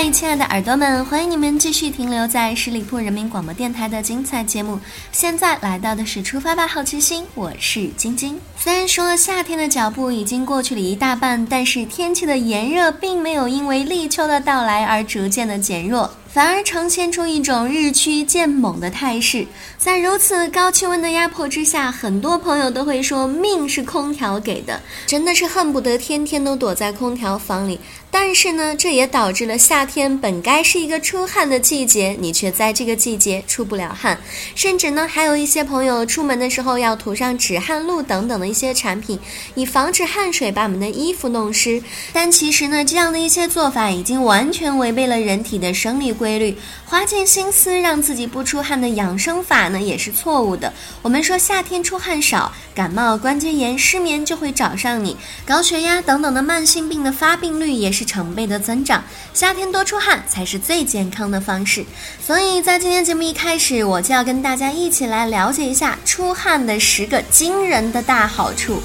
嗨，亲爱的耳朵们，欢迎你们继续停留在十里铺人民广播电台的精彩节目。现在来到的是出发吧，好奇心，我是晶晶。虽然说夏天的脚步已经过去了一大半，但是天气的炎热并没有因为立秋的到来而逐渐的减弱。反而呈现出一种日趋渐猛的态势。在如此高气温的压迫之下，很多朋友都会说命是空调给的，真的是恨不得天天都躲在空调房里。但是呢，这也导致了夏天本该是一个出汗的季节，你却在这个季节出不了汗，甚至呢，还有一些朋友出门的时候要涂上止汗露等等的一些产品，以防止汗水把我们的衣服弄湿。但其实呢，这样的一些做法已经完全违背了人体的生理规。律，花尽心思让自己不出汗的养生法呢，也是错误的。我们说夏天出汗少，感冒、关节炎、失眠就会找上你，高血压等等的慢性病的发病率也是是成倍的增长。夏天多出汗才是最健康的方式。所以在今天节目一开始，我就要跟大家一起来了解一下出汗的十个惊人的大好处。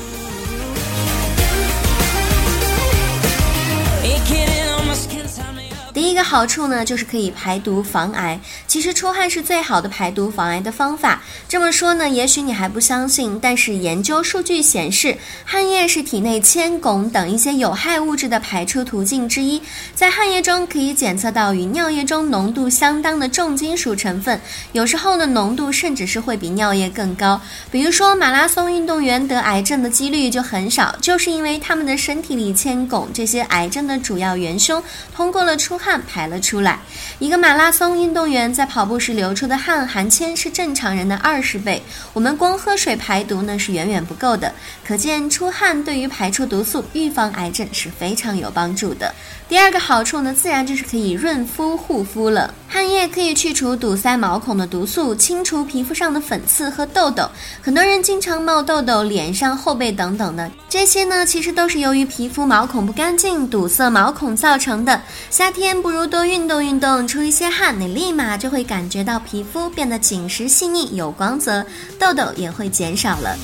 第一个好处呢，就是可以排毒防癌。其实出汗是最好的排毒防癌的方法。这么说呢，也许你还不相信，但是研究数据显示，汗液是体内铅、汞等一些有害物质的排出途径之一。在汗液中可以检测到与尿液中浓度相当的重金属成分，有时候呢浓度甚至是会比尿液更高。比如说马拉松运动员得癌症的几率就很少，就是因为他们的身体里铅、汞这些癌症的主要元凶通过了出汗排了出来。一个马拉松运动员在跑步时流出的汗含铅是正常人的二十倍。我们光喝水排毒呢是远远不够的，可见出汗对于排出毒素、预防癌症是非常有帮助的。第二个好处呢，自然就是可以润肤护肤了。汗液可以去除堵塞毛孔的毒素，清除皮肤上的粉刺和痘痘。很多人经常冒痘痘，脸上、后背等等的，这些呢其实都是由于皮肤毛孔不干净、堵塞毛孔造成的。夏天不如多运动运动，出一些汗，你立马就会感觉到皮肤变得紧实细腻、有光泽，痘痘也会减少了。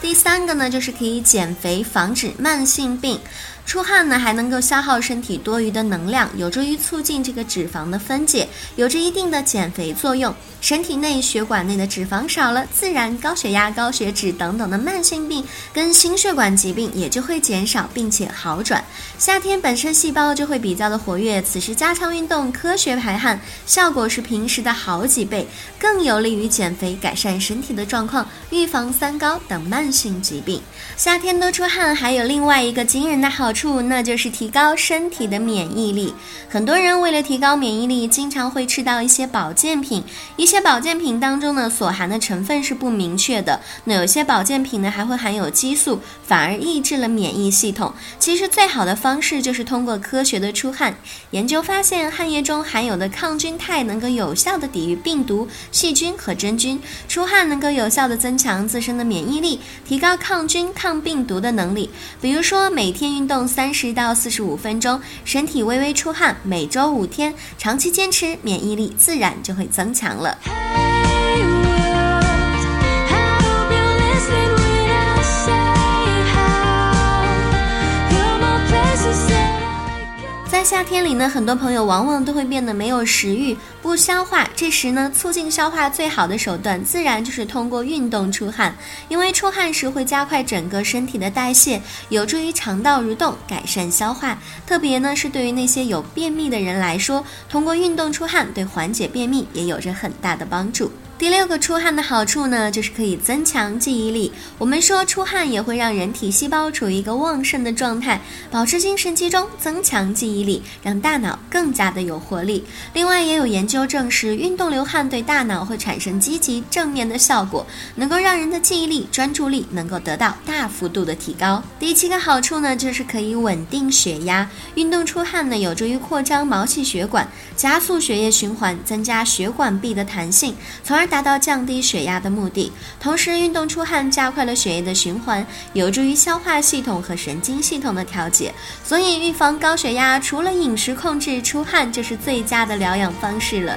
第三个呢，就是可以减肥，防止慢性病。出汗呢，还能够消耗身体多余的能量，有助于促进这个脂肪的分解，有着一定的减肥作用。身体内血管内的脂肪少了，自然高血压、高血脂等等的慢性病跟心血管疾病也就会减少并且好转。夏天本身细胞就会比较的活跃，此时加强运动，科学排汗，效果是平时的好几倍，更有利于减肥，改善身体的状况，预防三高等慢性疾病。夏天多出汗还有另外一个惊人的好处。那就是提高身体的免疫力。很多人为了提高免疫力，经常会吃到一些保健品。一些保健品当中呢，所含的成分是不明确的。那有些保健品呢，还会含有激素，反而抑制了免疫系统。其实最好的方式就是通过科学的出汗。研究发现，汗液中含有的抗菌肽能够有效的抵御病毒、细菌和真菌。出汗能够有效的增强自身的免疫力，提高抗菌、抗病毒的能力。比如说，每天运动。三十到四十五分钟，身体微微出汗，每周五天，长期坚持，免疫力自然就会增强了。夏天里呢，很多朋友往往都会变得没有食欲、不消化。这时呢，促进消化最好的手段，自然就是通过运动出汗。因为出汗时会加快整个身体的代谢，有助于肠道蠕动，改善消化。特别呢，是对于那些有便秘的人来说，通过运动出汗，对缓解便秘也有着很大的帮助。第六个出汗的好处呢，就是可以增强记忆力。我们说出汗也会让人体细胞处于一个旺盛的状态，保持精神集中，增强记忆力，让大脑更加的有活力。另外，也有研究证实，运动流汗对大脑会产生积极正面的效果，能够让人的记忆力、专注力能够得到大幅度的提高。第七个好处呢，就是可以稳定血压。运动出汗呢，有助于扩张毛细血管，加速血液循环，增加血管壁的弹性，从而。达到降低血压的目的。同时，运动出汗加快了血液的循环，有助于消化系统和神经系统的调节。所以，预防高血压，除了饮食控制，出汗就是最佳的疗养方式了。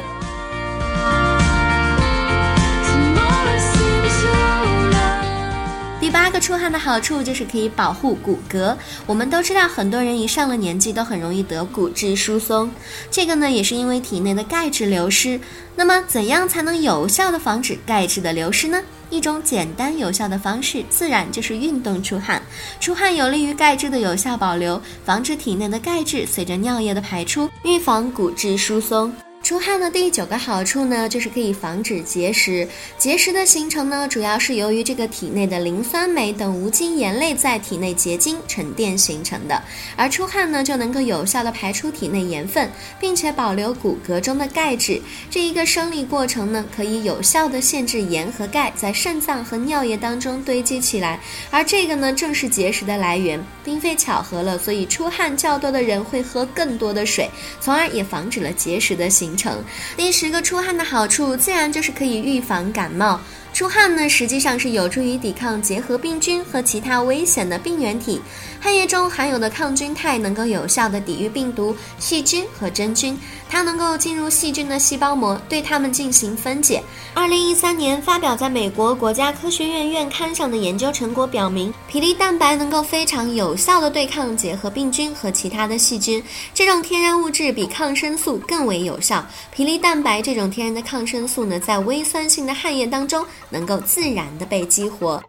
的好处就是可以保护骨骼。我们都知道，很多人一上了年纪都很容易得骨质疏松，这个呢也是因为体内的钙质流失。那么，怎样才能有效的防止钙质的流失呢？一种简单有效的方式，自然就是运动出汗。出汗有利于钙质的有效保留，防止体内的钙质随着尿液的排出，预防骨质疏松。出汗的第九个好处呢，就是可以防止结石。结石的形成呢，主要是由于这个体内的磷酸镁等无机盐类在体内结晶沉淀形成的。而出汗呢，就能够有效的排出体内盐分，并且保留骨骼中的钙质。这一个生理过程呢，可以有效的限制盐和钙在肾脏和尿液当中堆积起来。而这个呢，正是结石的来源，并非巧合了。所以出汗较多的人会喝更多的水，从而也防止了结石的形成第十个出汗的好处，自然就是可以预防感冒。出汗呢，实际上是有助于抵抗结核病菌和其他危险的病原体。汗液中含有的抗菌肽能够有效的抵御病毒、细菌和真菌，它能够进入细菌的细胞膜，对它们进行分解。二零一三年发表在美国国家科学院院刊上的研究成果表明，皮粒蛋白能够非常有效的对抗结核病菌和其他的细菌。这种天然物质比抗生素更为有效。皮粒蛋白这种天然的抗生素呢，在微酸性的汗液当中。能够自然的被激活。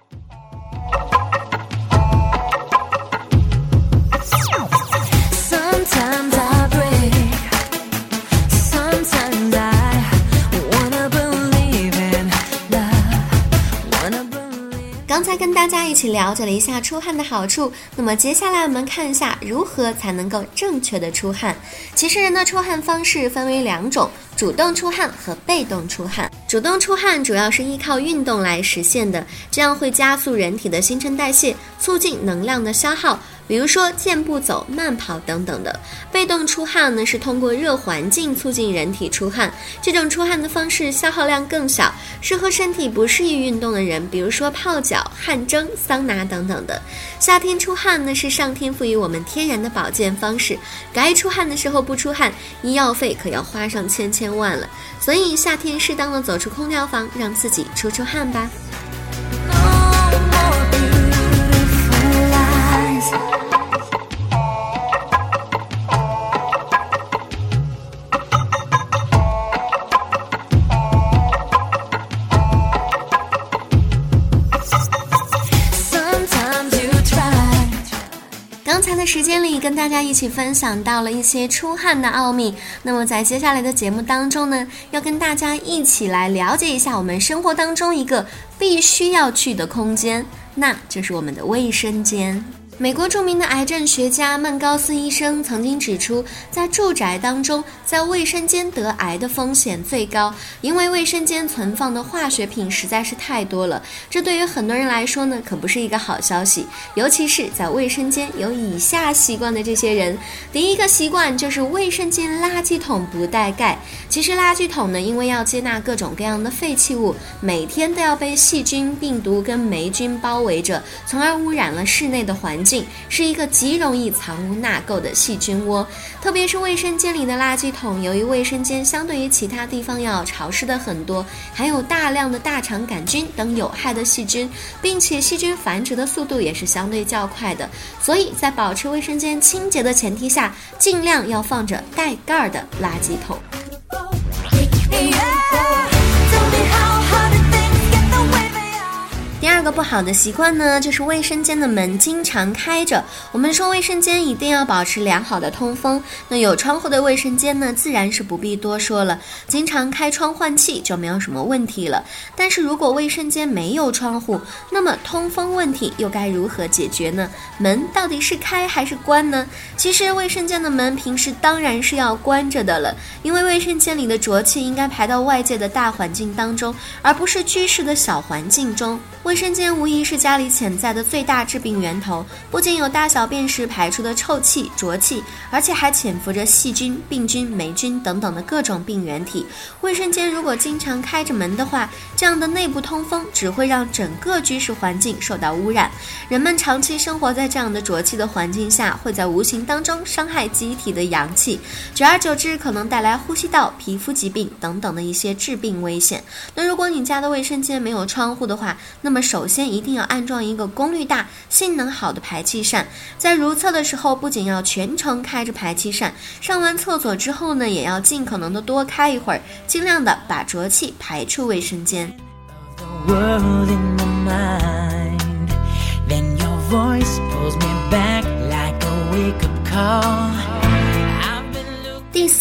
刚才跟大家一起了解了一下出汗的好处，那么接下来我们看一下如何才能够正确的出汗。其实人的出汗方式分为两种。主动出汗和被动出汗，主动出汗主要是依靠运动来实现的，这样会加速人体的新陈代谢，促进能量的消耗。比如说健步走、慢跑等等的。被动出汗呢，是通过热环境促进人体出汗，这种出汗的方式消耗量更小，适合身体不适宜运动的人，比如说泡脚、汗蒸、桑拿等等的。夏天出汗呢，是上天赋予我们天然的保健方式，该出汗的时候不出汗，医药费可要花上千千万了。所以夏天适当的走出空调房，让自己出出汗吧。时间里跟大家一起分享到了一些出汗的奥秘，那么在接下来的节目当中呢，要跟大家一起来了解一下我们生活当中一个必须要去的空间，那就是我们的卫生间。美国著名的癌症学家曼高斯医生曾经指出，在住宅当中，在卫生间得癌的风险最高，因为卫生间存放的化学品实在是太多了。这对于很多人来说呢，可不是一个好消息，尤其是在卫生间有以下习惯的这些人。第一个习惯就是卫生间垃圾桶不带盖。其实垃圾桶呢，因为要接纳各种各样的废弃物，每天都要被细菌、病毒跟霉菌包围着，从而污染了室内的环境。是一个极容易藏污纳垢的细菌窝，特别是卫生间里的垃圾桶。由于卫生间相对于其他地方要潮湿的很多，含有大量的大肠杆菌等有害的细菌，并且细菌繁殖的速度也是相对较快的。所以在保持卫生间清洁的前提下，尽量要放着带盖儿的垃圾桶。二个不好的习惯呢，就是卫生间的门经常开着。我们说卫生间一定要保持良好的通风，那有窗户的卫生间呢，自然是不必多说了，经常开窗换气就没有什么问题了。但是如果卫生间没有窗户，那么通风问题又该如何解决呢？门到底是开还是关呢？其实卫生间的门平时当然是要关着的了，因为卫生间里的浊气应该排到外界的大环境当中，而不是居室的小环境中。卫生间无疑是家里潜在的最大致病源头，不仅有大小便时排出的臭气、浊气，而且还潜伏着细菌、病菌、霉菌等等的各种病原体。卫生间如果经常开着门的话，这样的内部通风只会让整个居室环境受到污染。人们长期生活在这样的浊气的环境下，会在无形当中伤害机体的阳气，久而久之可能带来呼吸道、皮肤疾病等等的一些致病危险。那如果你家的卫生间没有窗户的话，那么首首先一定要安装一个功率大、性能好的排气扇。在如厕的时候，不仅要全程开着排气扇，上完厕所之后呢，也要尽可能的多开一会儿，尽量的把浊气排出卫生间。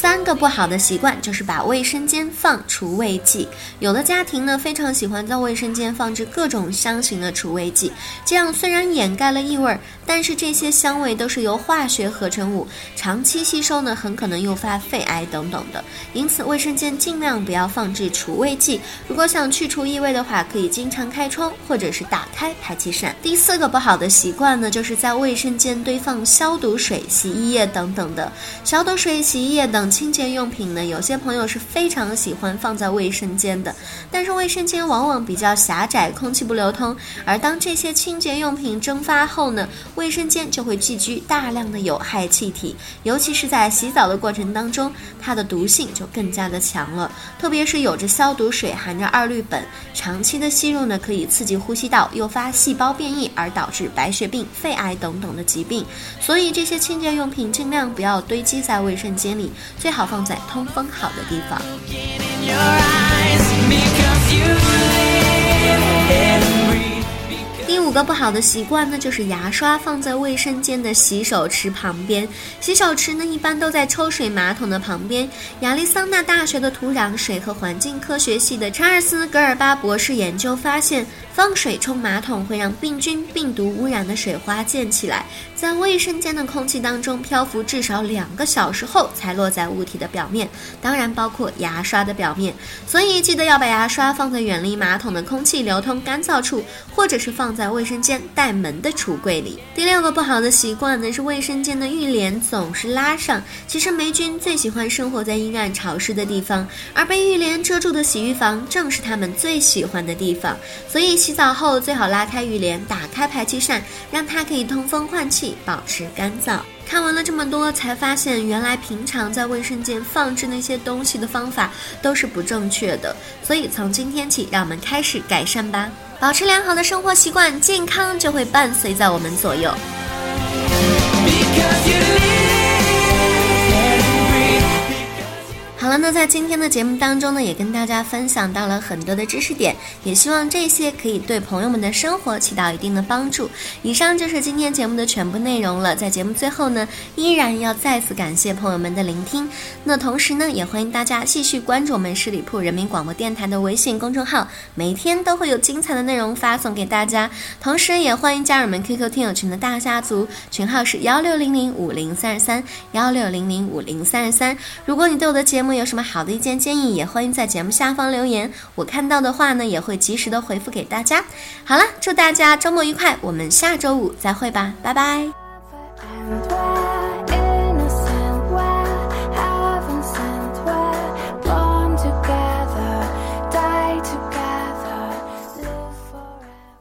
三个不好的习惯就是把卫生间放除味剂。有的家庭呢非常喜欢在卫生间放置各种香型的除味剂，这样虽然掩盖了异味，但是这些香味都是由化学合成物，长期吸收呢很可能诱发肺癌等等的。因此，卫生间尽量不要放置除味剂。如果想去除异味的话，可以经常开窗或者是打开排气扇。第四个不好的习惯呢，就是在卫生间堆放消毒水、洗衣液等等的消毒水、洗衣液。等清洁用品呢，有些朋友是非常喜欢放在卫生间的，但是卫生间往往比较狭窄，空气不流通。而当这些清洁用品蒸发后呢，卫生间就会聚居大量的有害气体，尤其是在洗澡的过程当中，它的毒性就更加的强了。特别是有着消毒水含着二氯苯，长期的吸入呢，可以刺激呼吸道，诱发细胞变异，而导致白血病、肺癌等等的疾病。所以这些清洁用品尽量不要堆积在卫生间里。最好放在通风好的地方。第五个不好的习惯呢，就是牙刷放在卫生间的洗手池旁边。洗手池呢，一般都在抽水马桶的旁边。亚利桑那大学的土壤水和环境科学系的查尔斯·格尔巴博士研究发现。放水冲马桶会让病菌、病毒污染的水花溅起来，在卫生间的空气当中漂浮至少两个小时后才落在物体的表面，当然包括牙刷的表面。所以记得要把牙刷放在远离马桶的空气流通干燥处，或者是放在卫生间带门的橱柜里。第六个不好的习惯呢是卫生间的浴帘总是拉上。其实霉菌最喜欢生活在阴暗潮湿的地方，而被浴帘遮住的洗浴房正是它们最喜欢的地方。所以。洗洗澡后最好拉开浴帘，打开排气扇，让它可以通风换气，保持干燥。看完了这么多，才发现原来平常在卫生间放置那些东西的方法都是不正确的。所以从今天起，让我们开始改善吧，保持良好的生活习惯，健康就会伴随在我们左右。好了，那在今天的节目当中呢，也跟大家分享到了很多的知识点，也希望这些可以对朋友们的生活起到一定的帮助。以上就是今天节目的全部内容了。在节目最后呢，依然要再次感谢朋友们的聆听。那同时呢，也欢迎大家继续关注我们十里铺人民广播电台的微信公众号，每天都会有精彩的内容发送给大家。同时，也欢迎加入我们 QQ 听友群的大家族，群号是幺六零零五零三十三幺六零零五零三十三。如果你对我的节目，有什么好的意见建议，也欢迎在节目下方留言。我看到的话呢，也会及时的回复给大家。好了，祝大家周末愉快，我们下周五再会吧，拜拜。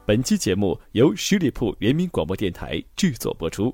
本期节目由十里铺人民广播电台制作播出。